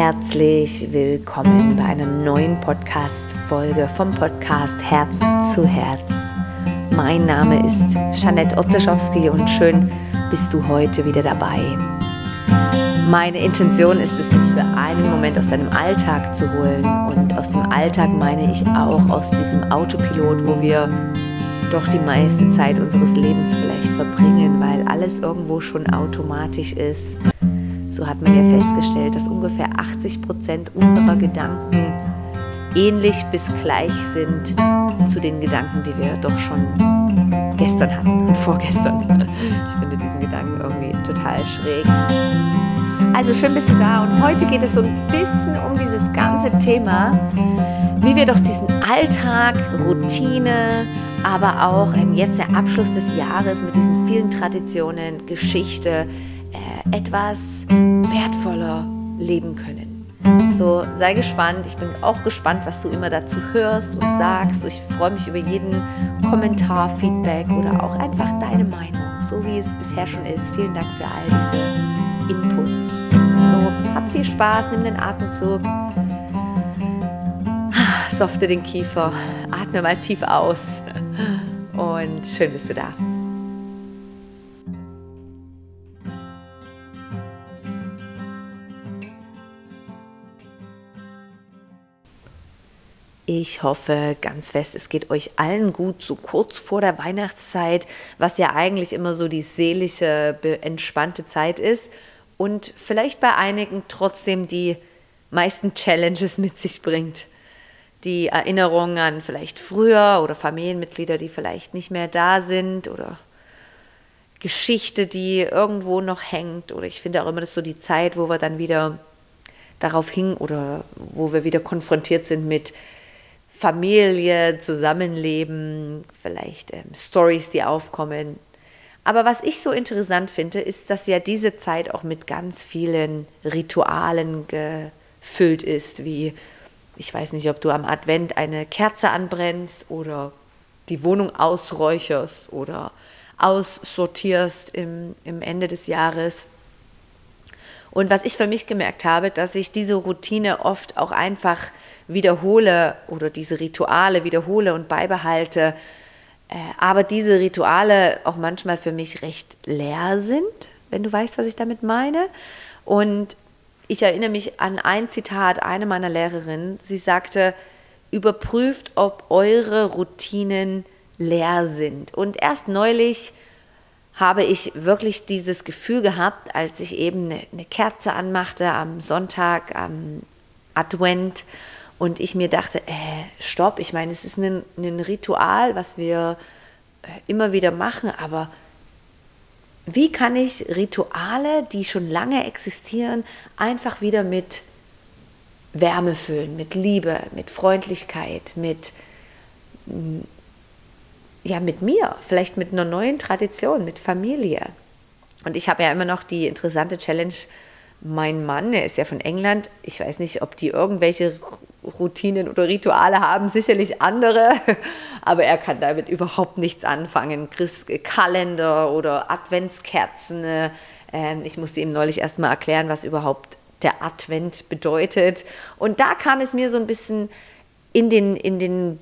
Herzlich willkommen bei einer neuen Podcast-Folge vom Podcast Herz zu Herz. Mein Name ist Janette Otzeschowski und schön bist du heute wieder dabei. Meine Intention ist es, dich für einen Moment aus deinem Alltag zu holen. Und aus dem Alltag meine ich auch aus diesem Autopilot, wo wir doch die meiste Zeit unseres Lebens vielleicht verbringen, weil alles irgendwo schon automatisch ist. So hat man ja festgestellt, dass ungefähr 80 Prozent unserer Gedanken ähnlich bis gleich sind zu den Gedanken, die wir doch schon gestern hatten und vorgestern. Ich finde diesen Gedanken irgendwie total schräg. Also schön bist du da und heute geht es so ein bisschen um dieses ganze Thema, wie wir doch diesen Alltag, Routine, aber auch jetzt der Abschluss des Jahres mit diesen vielen Traditionen, Geschichte, etwas wertvoller leben können. So, sei gespannt. Ich bin auch gespannt, was du immer dazu hörst und sagst. Ich freue mich über jeden Kommentar, Feedback oder auch einfach deine Meinung, so wie es bisher schon ist. Vielen Dank für all diese Inputs. So, hab viel Spaß, nimm den Atemzug. Softe den Kiefer, atme mal tief aus und schön bist du da. Ich hoffe ganz fest, es geht euch allen gut, so kurz vor der Weihnachtszeit, was ja eigentlich immer so die seelische, entspannte Zeit ist und vielleicht bei einigen trotzdem die meisten Challenges mit sich bringt. Die Erinnerung an vielleicht früher oder Familienmitglieder, die vielleicht nicht mehr da sind oder Geschichte, die irgendwo noch hängt. Oder ich finde auch immer, das ist so die Zeit, wo wir dann wieder darauf hingen oder wo wir wieder konfrontiert sind mit Familie, Zusammenleben, vielleicht ähm, Stories, die aufkommen. Aber was ich so interessant finde, ist, dass ja diese Zeit auch mit ganz vielen Ritualen gefüllt ist, wie ich weiß nicht, ob du am Advent eine Kerze anbrennst oder die Wohnung ausräucherst oder aussortierst im, im Ende des Jahres. Und was ich für mich gemerkt habe, dass ich diese Routine oft auch einfach wiederhole oder diese Rituale wiederhole und beibehalte, äh, aber diese Rituale auch manchmal für mich recht leer sind, wenn du weißt, was ich damit meine. Und ich erinnere mich an ein Zitat einer meiner Lehrerinnen. Sie sagte, überprüft, ob eure Routinen leer sind. Und erst neulich habe ich wirklich dieses Gefühl gehabt, als ich eben eine, eine Kerze anmachte am Sonntag, am Advent. Und ich mir dachte, äh, stopp, ich meine, es ist ein, ein Ritual, was wir äh, immer wieder machen, aber wie kann ich Rituale, die schon lange existieren, einfach wieder mit Wärme füllen, mit Liebe, mit Freundlichkeit, mit ja, mit mir, vielleicht mit einer neuen Tradition, mit Familie. Und ich habe ja immer noch die interessante Challenge, mein Mann, er ist ja von England, ich weiß nicht, ob die irgendwelche Routinen oder Rituale haben, sicherlich andere, aber er kann damit überhaupt nichts anfangen. Kalender oder Adventskerzen. Ähm, ich musste ihm neulich erstmal erklären, was überhaupt der Advent bedeutet. Und da kam es mir so ein bisschen in den, in den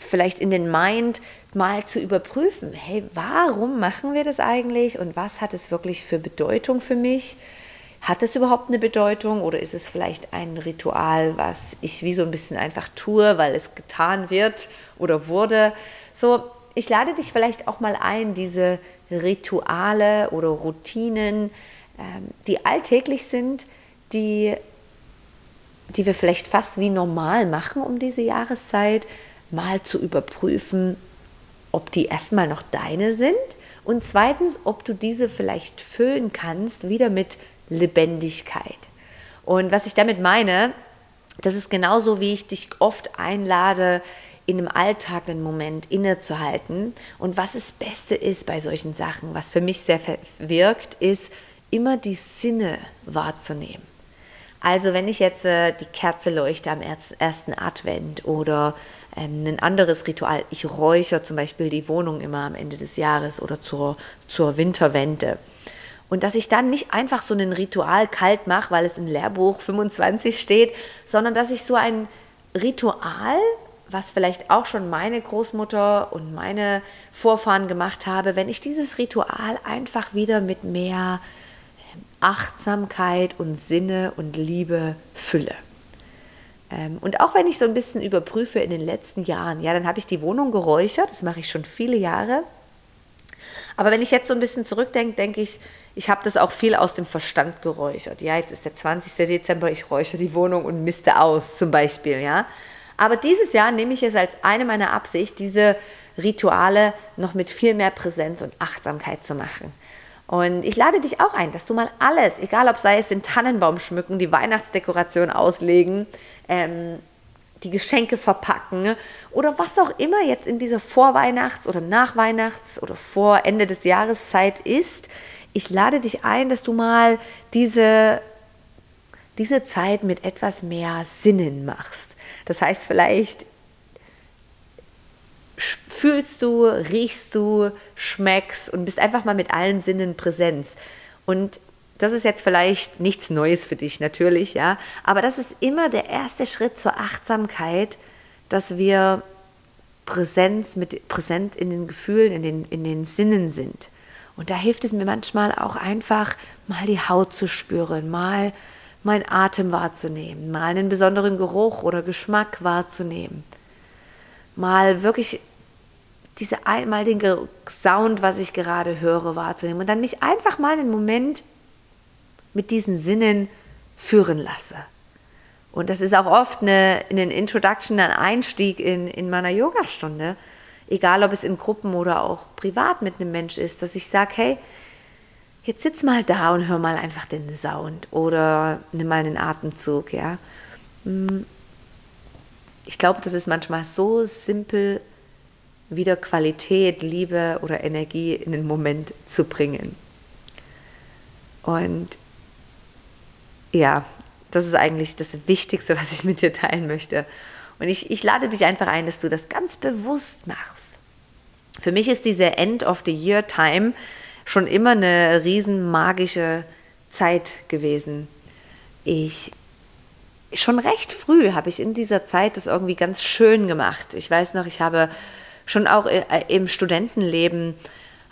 vielleicht in den Mind mal zu überprüfen, hey, warum machen wir das eigentlich und was hat es wirklich für Bedeutung für mich? Hat es überhaupt eine Bedeutung oder ist es vielleicht ein Ritual, was ich wie so ein bisschen einfach tue, weil es getan wird oder wurde? So, ich lade dich vielleicht auch mal ein, diese Rituale oder Routinen, ähm, die alltäglich sind, die, die wir vielleicht fast wie normal machen um diese Jahreszeit, mal zu überprüfen, ob die erstmal noch deine sind und zweitens, ob du diese vielleicht füllen kannst, wieder mit Lebendigkeit. Und was ich damit meine, das ist genauso, wie ich dich oft einlade, in einem Alltag einen Moment innezuhalten. Und was das Beste ist bei solchen Sachen, was für mich sehr wirkt, ist immer die Sinne wahrzunehmen. Also wenn ich jetzt äh, die Kerze leuchte am ersten Advent oder ein anderes Ritual, ich räuchere zum Beispiel die Wohnung immer am Ende des Jahres oder zur, zur Winterwende Und dass ich dann nicht einfach so ein Ritual kalt mache, weil es in Lehrbuch 25 steht, sondern dass ich so ein Ritual, was vielleicht auch schon meine Großmutter und meine Vorfahren gemacht habe, wenn ich dieses Ritual einfach wieder mit mehr ähm, Achtsamkeit und Sinne und Liebe fülle. Ähm, und auch wenn ich so ein bisschen überprüfe in den letzten Jahren, ja, dann habe ich die Wohnung geräuchert, das mache ich schon viele Jahre. Aber wenn ich jetzt so ein bisschen zurückdenke, denke ich, ich habe das auch viel aus dem Verstand geräuchert. Ja, jetzt ist der 20. Dezember, ich räuchere die Wohnung und misste aus, zum Beispiel. Ja, aber dieses Jahr nehme ich es als eine meiner Absicht, diese Rituale noch mit viel mehr Präsenz und Achtsamkeit zu machen. Und ich lade dich auch ein, dass du mal alles, egal ob sei es den Tannenbaum schmücken, die Weihnachtsdekoration auslegen, ähm, die Geschenke verpacken oder was auch immer jetzt in dieser Vorweihnachts- oder Nachweihnachts- oder vor Ende des Jahreszeit ist, ich lade dich ein, dass du mal diese, diese Zeit mit etwas mehr Sinnen machst. Das heißt vielleicht, fühlst du, riechst du, schmeckst und bist einfach mal mit allen Sinnen Präsenz. Und das ist jetzt vielleicht nichts Neues für dich, natürlich, ja. Aber das ist immer der erste Schritt zur Achtsamkeit, dass wir Präsenz mit, präsent in den Gefühlen, in den, in den Sinnen sind. Und da hilft es mir manchmal auch einfach, mal die Haut zu spüren, mal meinen Atem wahrzunehmen, mal einen besonderen Geruch oder Geschmack wahrzunehmen, mal wirklich diese mal den Sound, was ich gerade höre, wahrzunehmen und dann mich einfach mal einen Moment mit diesen Sinnen führen lasse. Und das ist auch oft eine, eine Introduction, ein Einstieg in, in meiner Yogastunde, egal ob es in Gruppen oder auch privat mit einem Mensch ist, dass ich sage, hey, jetzt sitz mal da und hör mal einfach den Sound oder nimm mal einen Atemzug, ja. Hm. Ich glaube, das ist manchmal so simpel, wieder Qualität, Liebe oder Energie in den Moment zu bringen. Und ja, das ist eigentlich das Wichtigste, was ich mit dir teilen möchte. Und ich, ich lade dich einfach ein, dass du das ganz bewusst machst. Für mich ist diese End of the Year Time schon immer eine riesen magische Zeit gewesen. Ich schon recht früh habe ich in dieser Zeit das irgendwie ganz schön gemacht. Ich weiß noch, ich habe schon auch äh, im Studentenleben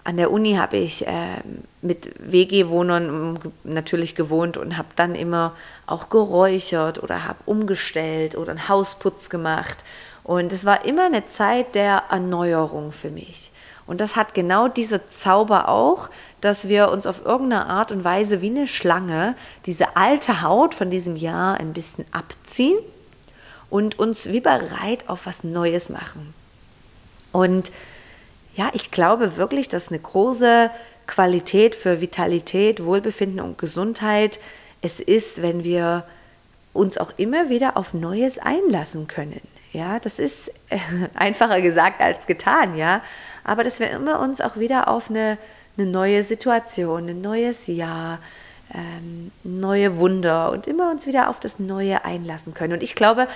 an der Uni habe ich äh, mit WG-Wohnern natürlich gewohnt und habe dann immer auch geräuchert oder habe umgestellt oder einen Hausputz gemacht. Und es war immer eine Zeit der Erneuerung für mich. Und das hat genau dieser Zauber auch, dass wir uns auf irgendeine Art und Weise wie eine Schlange diese alte Haut von diesem Jahr ein bisschen abziehen und uns wie bereit auf was Neues machen. Und ja, ich glaube wirklich, dass eine große Qualität für Vitalität, Wohlbefinden und Gesundheit es ist, wenn wir uns auch immer wieder auf Neues einlassen können. Ja, das ist einfacher gesagt als getan, ja. Aber dass wir immer uns auch wieder auf eine, eine neue Situation, ein neues Jahr, ähm, neue Wunder und immer uns wieder auf das Neue einlassen können. Und ich glaube,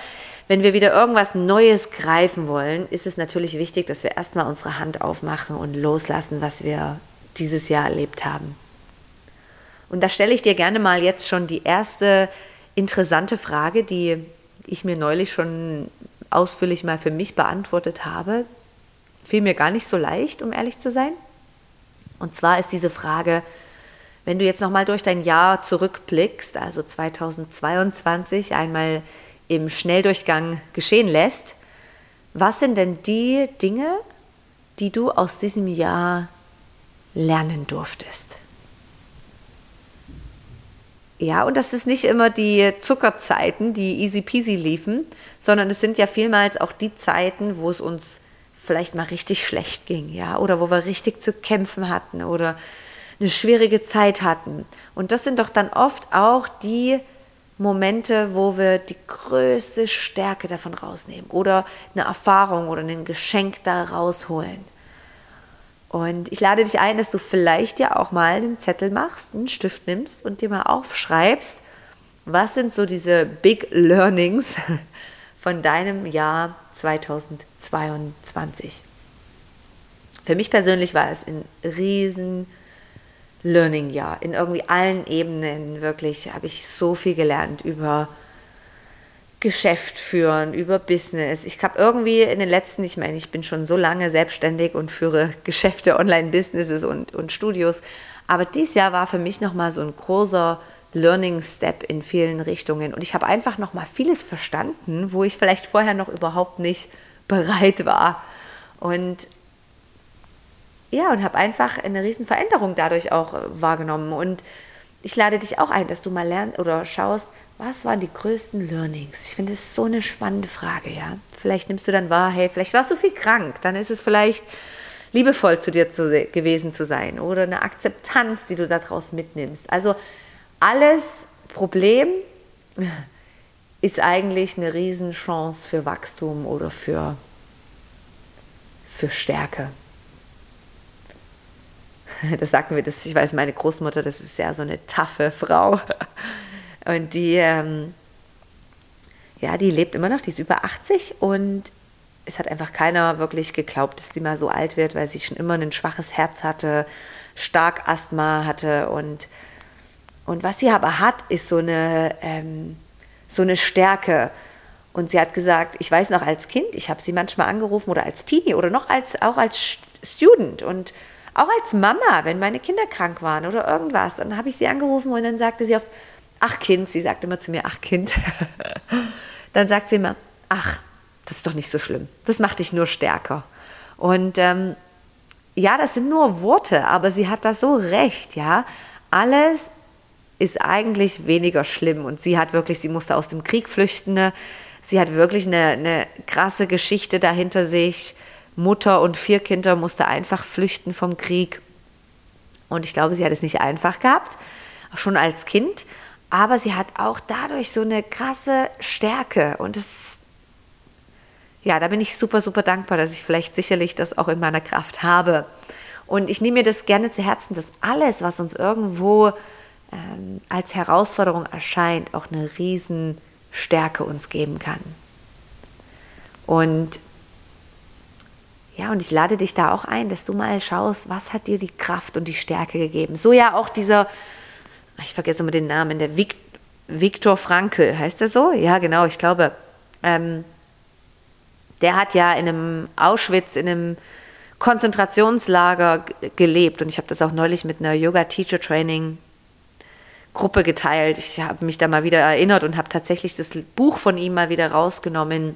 wenn wir wieder irgendwas Neues greifen wollen, ist es natürlich wichtig, dass wir erstmal unsere Hand aufmachen und loslassen, was wir dieses Jahr erlebt haben. Und da stelle ich dir gerne mal jetzt schon die erste interessante Frage, die ich mir neulich schon ausführlich mal für mich beantwortet habe. Fiel mir gar nicht so leicht, um ehrlich zu sein. Und zwar ist diese Frage, wenn du jetzt nochmal durch dein Jahr zurückblickst, also 2022 einmal im Schnelldurchgang geschehen lässt, was sind denn die Dinge, die du aus diesem Jahr lernen durftest? Ja, und das ist nicht immer die Zuckerzeiten, die easy peasy liefen, sondern es sind ja vielmals auch die Zeiten, wo es uns vielleicht mal richtig schlecht ging, ja, oder wo wir richtig zu kämpfen hatten oder eine schwierige Zeit hatten. Und das sind doch dann oft auch die Momente, wo wir die größte Stärke davon rausnehmen oder eine Erfahrung oder ein Geschenk da rausholen. Und ich lade dich ein, dass du vielleicht ja auch mal einen Zettel machst, einen Stift nimmst und dir mal aufschreibst, was sind so diese Big Learnings von deinem Jahr 2022. Für mich persönlich war es ein riesen Learning-Jahr. In irgendwie allen Ebenen wirklich habe ich so viel gelernt über Geschäft führen, über Business. Ich habe irgendwie in den letzten, ich meine, ich bin schon so lange selbstständig und führe Geschäfte, Online-Businesses und, und Studios. Aber dieses Jahr war für mich nochmal so ein großer Learning Step in vielen Richtungen. Und ich habe einfach nochmal vieles verstanden, wo ich vielleicht vorher noch überhaupt nicht bereit war. Und ja, und habe einfach eine riesen Veränderung dadurch auch äh, wahrgenommen. Und ich lade dich auch ein, dass du mal lernst oder schaust, was waren die größten Learnings? Ich finde es so eine spannende Frage, ja. Vielleicht nimmst du dann wahr, hey, vielleicht warst du viel krank, dann ist es vielleicht liebevoll zu dir zu, gewesen zu sein oder eine Akzeptanz, die du daraus mitnimmst. Also alles Problem ist eigentlich eine Riesenchance für Wachstum oder für, für Stärke. Das sagten wir, das, ich weiß, meine Großmutter, das ist ja so eine taffe Frau. Und die, ähm, ja, die lebt immer noch, die ist über 80 und es hat einfach keiner wirklich geglaubt, dass die mal so alt wird, weil sie schon immer ein schwaches Herz hatte, stark Asthma hatte und, und was sie aber hat, ist so eine, ähm, so eine Stärke. Und sie hat gesagt, ich weiß noch als Kind, ich habe sie manchmal angerufen oder als Teenie oder noch als, auch als Student und auch als Mama, wenn meine Kinder krank waren oder irgendwas, dann habe ich sie angerufen und dann sagte sie oft, ach Kind, sie sagt immer zu mir, ach Kind. dann sagt sie immer, ach, das ist doch nicht so schlimm. Das macht dich nur stärker. Und ähm, ja, das sind nur Worte, aber sie hat da so recht, ja. Alles ist eigentlich weniger schlimm und sie hat wirklich, sie musste aus dem Krieg flüchten. Ne? Sie hat wirklich eine, eine krasse Geschichte dahinter sich. Mutter und vier Kinder musste einfach flüchten vom Krieg. Und ich glaube, sie hat es nicht einfach gehabt, schon als Kind. Aber sie hat auch dadurch so eine krasse Stärke. Und das, ja, da bin ich super, super dankbar, dass ich vielleicht sicherlich das auch in meiner Kraft habe. Und ich nehme mir das gerne zu Herzen, dass alles, was uns irgendwo ähm, als Herausforderung erscheint, auch eine Riesenstärke uns geben kann. Und ja, und ich lade dich da auch ein, dass du mal schaust, was hat dir die Kraft und die Stärke gegeben. So ja auch dieser, ich vergesse immer den Namen, der Viktor Frankl, heißt er so? Ja, genau, ich glaube. Ähm, der hat ja in einem Auschwitz, in einem Konzentrationslager gelebt. Und ich habe das auch neulich mit einer Yoga-Teacher-Training Gruppe geteilt. Ich habe mich da mal wieder erinnert und habe tatsächlich das Buch von ihm mal wieder rausgenommen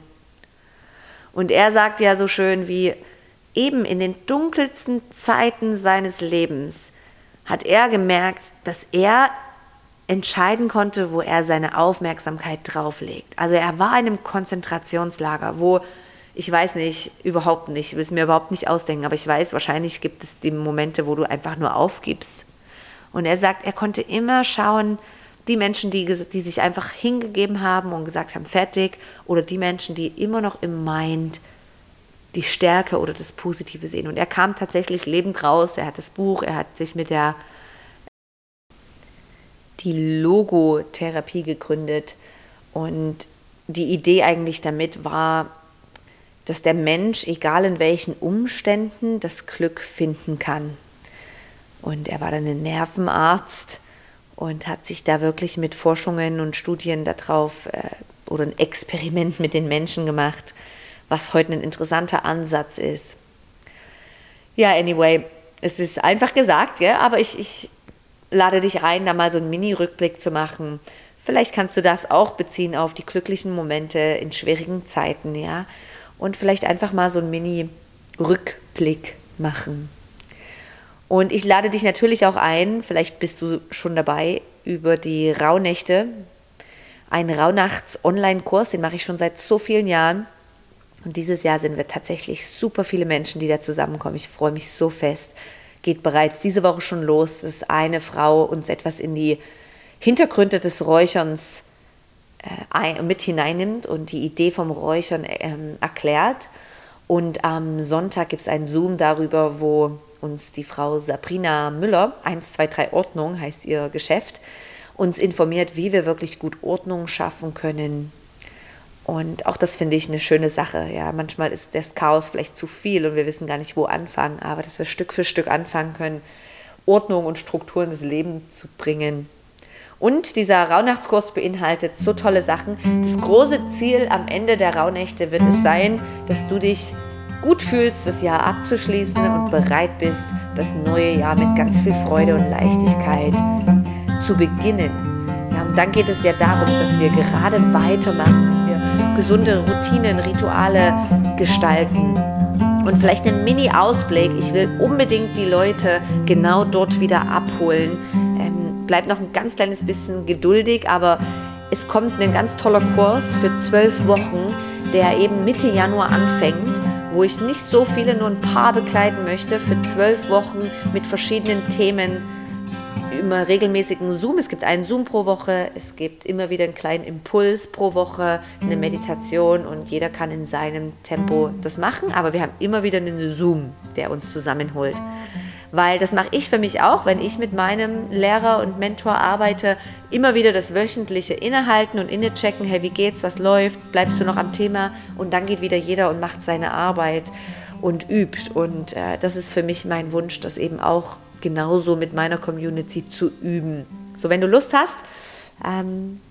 und er sagt ja so schön wie, eben in den dunkelsten Zeiten seines Lebens hat er gemerkt, dass er entscheiden konnte, wo er seine Aufmerksamkeit drauflegt. Also er war in einem Konzentrationslager, wo ich weiß nicht, überhaupt nicht, ich will es mir überhaupt nicht ausdenken, aber ich weiß, wahrscheinlich gibt es die Momente, wo du einfach nur aufgibst. Und er sagt, er konnte immer schauen, die Menschen, die, die sich einfach hingegeben haben und gesagt haben, fertig, oder die Menschen, die immer noch im Mind die Stärke oder das Positive sehen. Und er kam tatsächlich lebend raus, er hat das Buch, er hat sich mit der die Logotherapie gegründet und die Idee eigentlich damit war, dass der Mensch, egal in welchen Umständen, das Glück finden kann. Und er war dann ein Nervenarzt und hat sich da wirklich mit Forschungen und Studien darauf äh, oder ein Experiment mit den Menschen gemacht, was heute ein interessanter Ansatz ist. Ja, anyway, es ist einfach gesagt, ja, aber ich, ich lade dich ein, da mal so einen Mini-Rückblick zu machen. Vielleicht kannst du das auch beziehen auf die glücklichen Momente in schwierigen Zeiten, ja. Und vielleicht einfach mal so einen Mini-Rückblick machen. Und ich lade dich natürlich auch ein, vielleicht bist du schon dabei, über die Rauhnächte. Ein Rauhnachts-Online-Kurs, den mache ich schon seit so vielen Jahren. Und dieses Jahr sind wir tatsächlich super viele Menschen, die da zusammenkommen. Ich freue mich so fest. Geht bereits diese Woche schon los, dass eine Frau uns etwas in die Hintergründe des Räucherns äh, mit hineinnimmt und die Idee vom Räuchern äh, erklärt. Und am Sonntag gibt es einen Zoom darüber, wo uns die Frau Sabrina Müller, 123 Ordnung heißt ihr Geschäft, uns informiert, wie wir wirklich gut Ordnung schaffen können. Und auch das finde ich eine schöne Sache. Ja, manchmal ist das Chaos vielleicht zu viel und wir wissen gar nicht, wo anfangen, aber dass wir Stück für Stück anfangen können Ordnung und Struktur in das Leben zu bringen. Und dieser Rauhnachtskurs beinhaltet so tolle Sachen. Das große Ziel am Ende der Rauhnächte wird es sein, dass du dich gut fühlst, das Jahr abzuschließen und bereit bist, das neue Jahr mit ganz viel Freude und Leichtigkeit zu beginnen. Ja, und dann geht es ja darum, dass wir gerade weitermachen, dass wir gesunde Routinen, Rituale gestalten. Und vielleicht einen Mini-Ausblick. Ich will unbedingt die Leute genau dort wieder abholen. Bleibt noch ein ganz kleines bisschen geduldig, aber es kommt ein ganz toller Kurs für zwölf Wochen, der eben Mitte Januar anfängt wo ich nicht so viele, nur ein paar begleiten möchte für zwölf Wochen mit verschiedenen Themen immer regelmäßigen Zoom. Es gibt einen Zoom pro Woche, es gibt immer wieder einen kleinen Impuls pro Woche, eine Meditation und jeder kann in seinem Tempo das machen, aber wir haben immer wieder einen Zoom, der uns zusammenholt. Weil das mache ich für mich auch, wenn ich mit meinem Lehrer und Mentor arbeite, immer wieder das wöchentliche Innehalten und Innechecken, hey, wie geht's, was läuft, bleibst du noch am Thema und dann geht wieder jeder und macht seine Arbeit und übt. Und äh, das ist für mich mein Wunsch, das eben auch genauso mit meiner Community zu üben. So, wenn du Lust hast, ähm,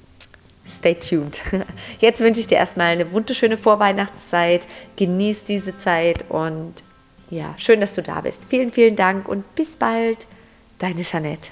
stay tuned. Jetzt wünsche ich dir erstmal eine wunderschöne Vorweihnachtszeit. Genieß diese Zeit und ja, schön, dass du da bist. Vielen, vielen Dank und bis bald. Deine Jeanette.